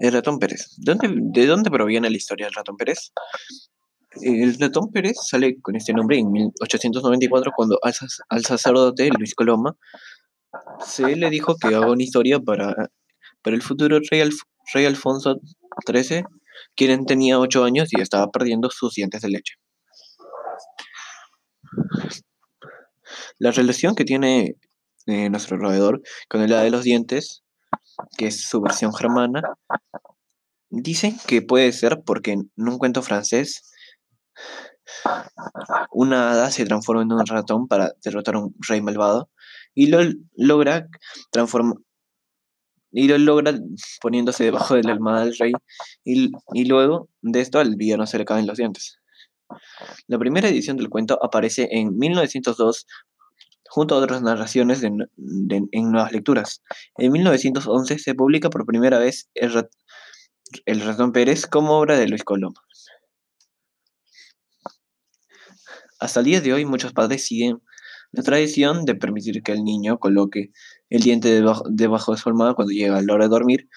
El ratón Pérez. ¿De dónde, ¿De dónde proviene la historia del ratón Pérez? El ratón Pérez sale con este nombre en 1894 cuando al, al sacerdote Luis Coloma se le dijo que haga una historia para, para el futuro rey, rey Alfonso XIII, quien tenía 8 años y estaba perdiendo sus dientes de leche. La relación que tiene eh, nuestro roedor con el de los dientes que es su versión germana. Dicen que puede ser porque en un cuento francés una hada se transforma en un ratón para derrotar a un rey malvado y lo logra transformar y lo logra poniéndose debajo de la almohada del rey y, y luego de esto al villano se le caen los dientes. La primera edición del cuento aparece en 1902 junto a otras narraciones en nuevas lecturas. En 1911 se publica por primera vez El, ratón Pérez como obra de Luis Coloma. Hasta el día de hoy muchos padres siguen la tradición de permitir que el niño coloque el diente debajo, de su almohada cuando llega a la hora de dormir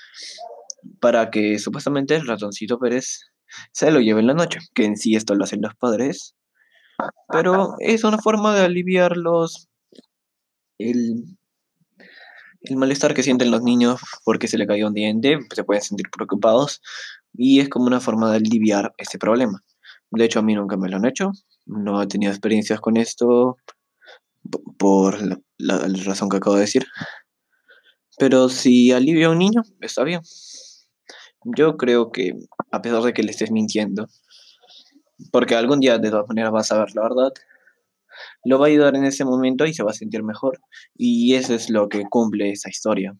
para que supuestamente el ratoncito Pérez se lo lleve en la noche, que en sí esto lo hacen los padres, pero es una forma de aliviar los el, malestar que sienten los niños porque se le cayó un diente, se pueden sentir preocupados y es como una forma de aliviar este problema. De hecho, a mí nunca me lo han hecho, no he tenido experiencias con esto por la, razón que acabo de decir. Pero si alivia a un niño, está bien. Yo creo que, a pesar de que le estés mintiendo, porque algún día de todas maneras vas a ver la verdad, lo va a ayudar en ese momento y se va a sentir mejor. Y eso es lo que cumple esa historia.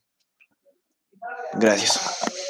Gracias.